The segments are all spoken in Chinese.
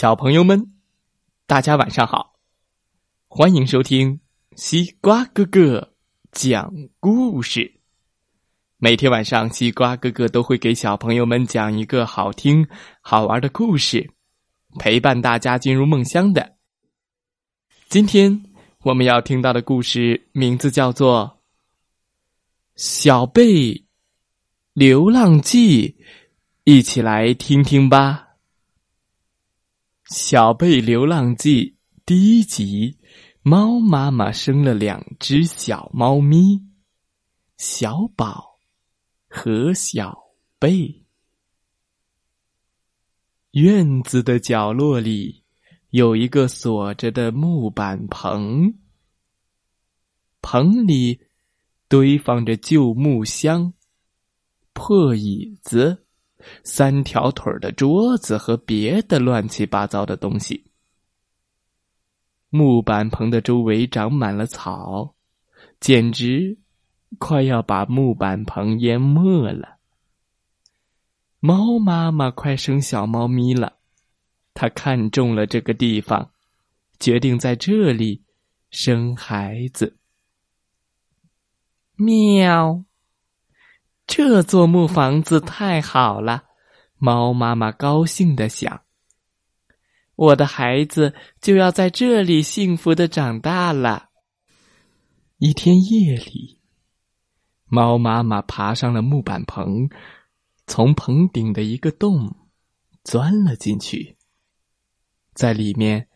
小朋友们，大家晚上好！欢迎收听西瓜哥哥讲故事。每天晚上，西瓜哥哥都会给小朋友们讲一个好听、好玩的故事，陪伴大家进入梦乡的。今天我们要听到的故事名字叫做《小贝流浪记》，一起来听听吧。《小贝流浪记》第一集，猫妈妈生了两只小猫咪，小宝和小贝。院子的角落里有一个锁着的木板棚，棚里堆放着旧木箱、破椅子。三条腿的桌子和别的乱七八糟的东西。木板棚的周围长满了草，简直快要把木板棚淹没了。猫妈妈快生小猫咪了，她看中了这个地方，决定在这里生孩子。喵。这座木房子太好了，猫妈妈高兴的想：“我的孩子就要在这里幸福的长大了。”一天夜里，猫妈妈爬上了木板棚，从棚顶的一个洞钻了进去，在里面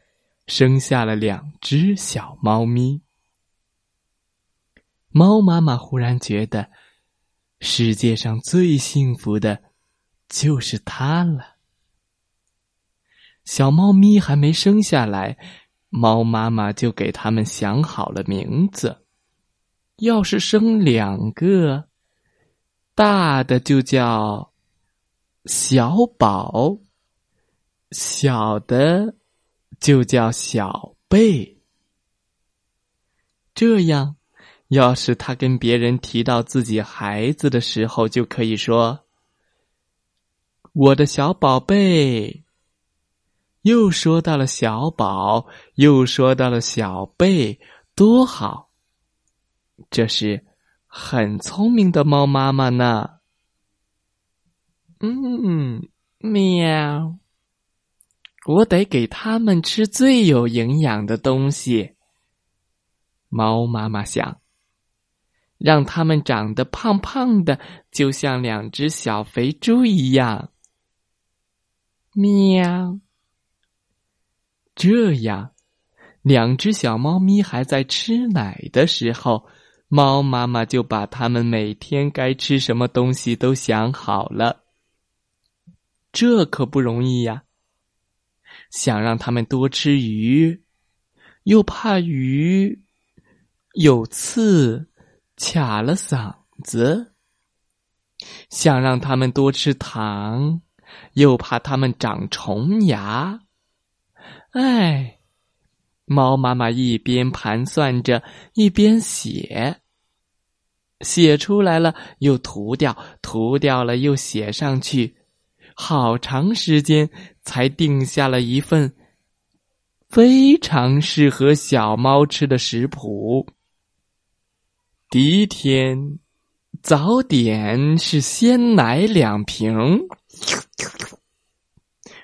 生下了两只小猫咪。猫妈妈忽然觉得。世界上最幸福的，就是它了。小猫咪还没生下来，猫妈妈就给它们想好了名字。要是生两个，大的就叫小宝，小的就叫小贝。这样。要是他跟别人提到自己孩子的时候，就可以说：“我的小宝贝。”又说到了小宝，又说到了小贝，多好！这是很聪明的猫妈妈呢。嗯，喵！我得给他们吃最有营养的东西。猫妈妈想。让它们长得胖胖的，就像两只小肥猪一样。喵！这样，两只小猫咪还在吃奶的时候，猫妈妈就把它们每天该吃什么东西都想好了。这可不容易呀！想让它们多吃鱼，又怕鱼有刺。卡了嗓子，想让他们多吃糖，又怕他们长虫牙。哎，猫妈妈一边盘算着，一边写，写出来了又涂掉，涂掉了又写上去，好长时间才定下了一份非常适合小猫吃的食谱。第一天，早点是鲜奶两瓶。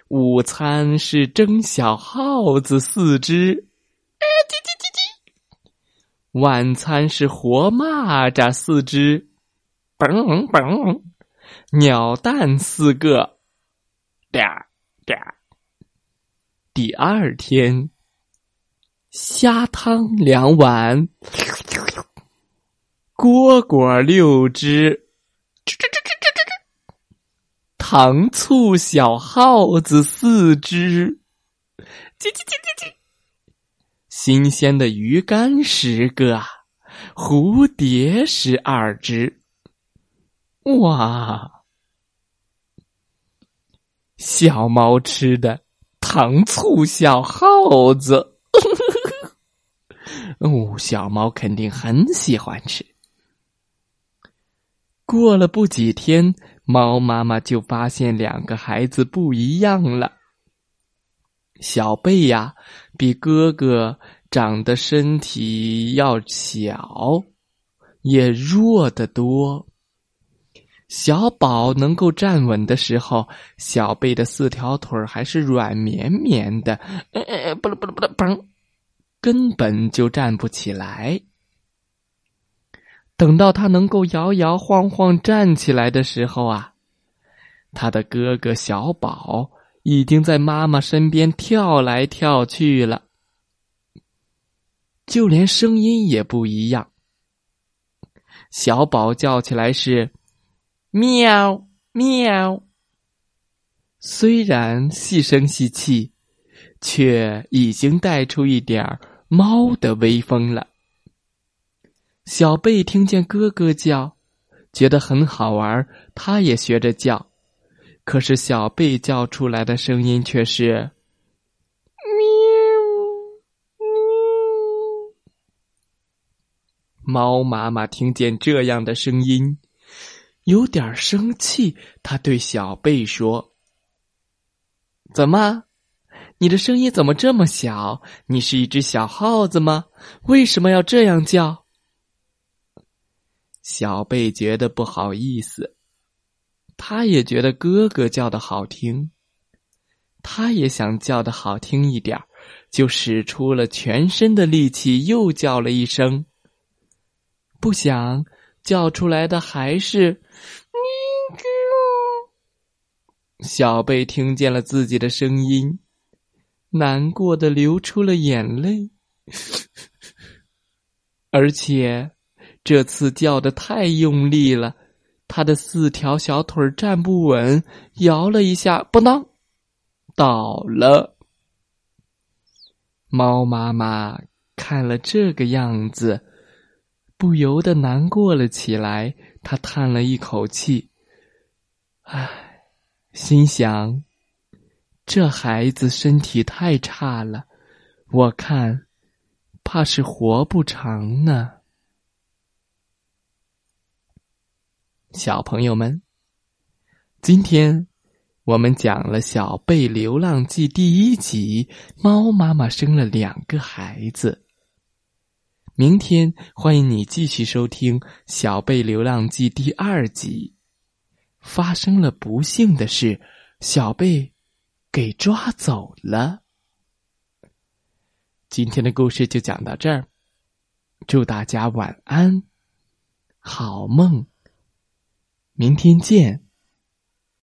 午餐是蒸小耗子四只。晚餐是活蚂蚱四只。嘣嘣，鸟蛋四个。嗲嗲。第二天，虾汤两碗。蝈蝈六只，吱吱吱吱吱吱；糖醋小耗子四只，叽叽叽叽叽；新鲜的鱼干十个，蝴蝶十二只。哇！小猫吃的糖醋小耗子，哦，小猫肯定很喜欢吃。过了不几天，猫妈妈就发现两个孩子不一样了。小贝呀，比哥哥长得身体要小，也弱得多。小宝能够站稳的时候，小贝的四条腿还是软绵绵的，呃，不了不了不了，嘣，根本就站不起来。等到他能够摇摇晃晃站起来的时候啊，他的哥哥小宝已经在妈妈身边跳来跳去了，就连声音也不一样。小宝叫起来是。喵喵，虽然细声细气，却已经带出一点猫的威风了。小贝听见哥哥叫，觉得很好玩，他也学着叫。可是小贝叫出来的声音却是“喵喵”。猫妈妈听见这样的声音。有点生气，他对小贝说：“怎么，你的声音怎么这么小？你是一只小耗子吗？为什么要这样叫？”小贝觉得不好意思，他也觉得哥哥叫的好听，他也想叫的好听一点就使出了全身的力气，又叫了一声。不想。叫出来的还是“咪咕”。小贝听见了自己的声音，难过的流出了眼泪，而且这次叫的太用力了，他的四条小腿站不稳，摇了一下，不当，倒了。猫妈妈看了这个样子。不由得难过了起来，他叹了一口气，唉，心想：这孩子身体太差了，我看怕是活不长呢。小朋友们，今天我们讲了《小贝流浪记》第一集，猫妈妈生了两个孩子。明天欢迎你继续收听《小贝流浪记》第二集。发生了不幸的事，小贝给抓走了。今天的故事就讲到这儿，祝大家晚安，好梦，明天见。